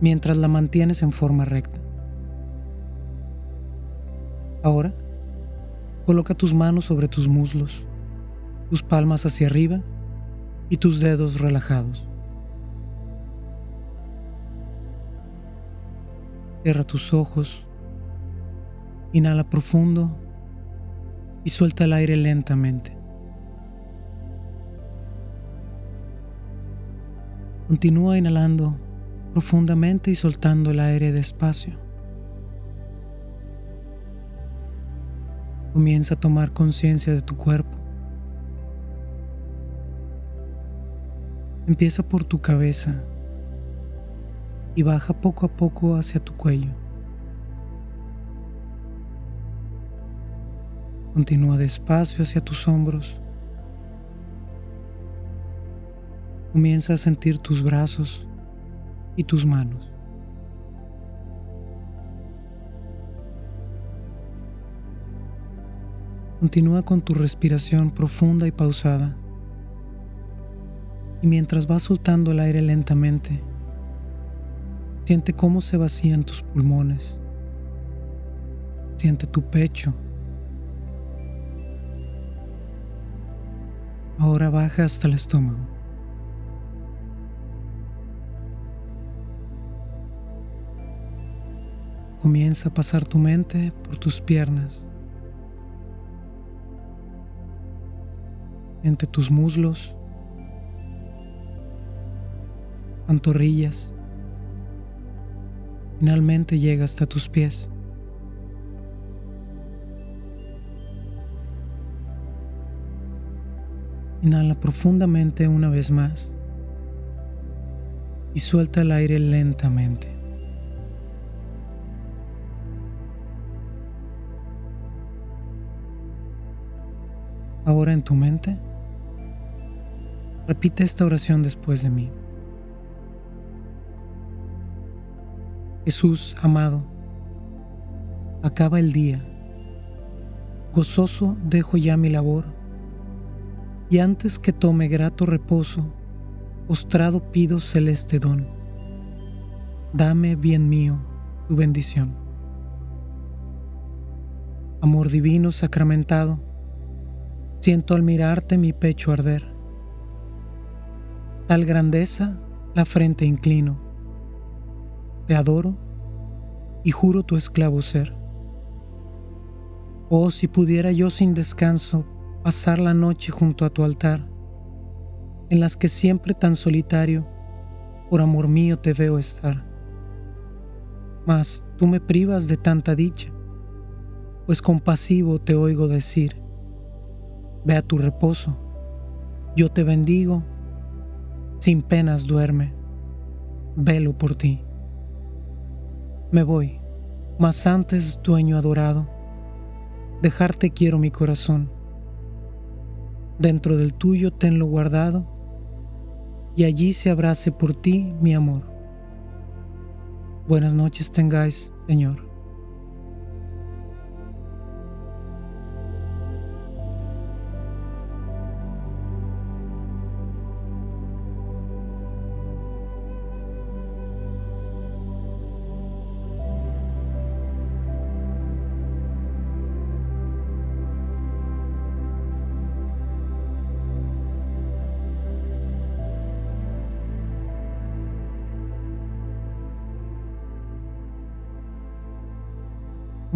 mientras la mantienes en forma recta. Ahora, coloca tus manos sobre tus muslos, tus palmas hacia arriba y tus dedos relajados. Cierra tus ojos, inhala profundo y suelta el aire lentamente. Continúa inhalando profundamente y soltando el aire despacio. Comienza a tomar conciencia de tu cuerpo. Empieza por tu cabeza y baja poco a poco hacia tu cuello. Continúa despacio hacia tus hombros. Comienza a sentir tus brazos y tus manos. Continúa con tu respiración profunda y pausada. Y mientras vas soltando el aire lentamente, siente cómo se vacían tus pulmones. Siente tu pecho. Ahora baja hasta el estómago. Comienza a pasar tu mente por tus piernas, entre tus muslos, pantorrillas. Finalmente llega hasta tus pies. Inhala profundamente una vez más y suelta el aire lentamente. Ahora en tu mente, repite esta oración después de mí. Jesús amado, acaba el día, gozoso dejo ya mi labor, y antes que tome grato reposo, postrado pido celeste don. Dame, bien mío, tu bendición. Amor divino sacramentado, Siento al mirarte mi pecho arder. Tal grandeza, la frente inclino. Te adoro y juro tu esclavo ser. Oh, si pudiera yo sin descanso pasar la noche junto a tu altar, en las que siempre tan solitario, por amor mío te veo estar. Mas tú me privas de tanta dicha, pues compasivo te oigo decir, ve a tu reposo. Yo te bendigo, sin penas duerme, velo por ti. Me voy, mas antes, dueño adorado, dejarte quiero mi corazón. Dentro del tuyo tenlo guardado, y allí se abrace por ti mi amor. Buenas noches tengáis, Señor.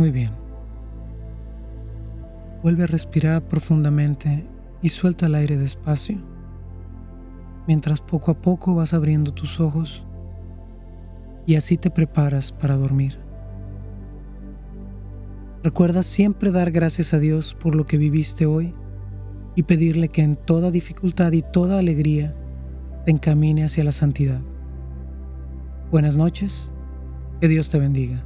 Muy bien. Vuelve a respirar profundamente y suelta el aire despacio, mientras poco a poco vas abriendo tus ojos y así te preparas para dormir. Recuerda siempre dar gracias a Dios por lo que viviste hoy y pedirle que en toda dificultad y toda alegría te encamine hacia la santidad. Buenas noches, que Dios te bendiga.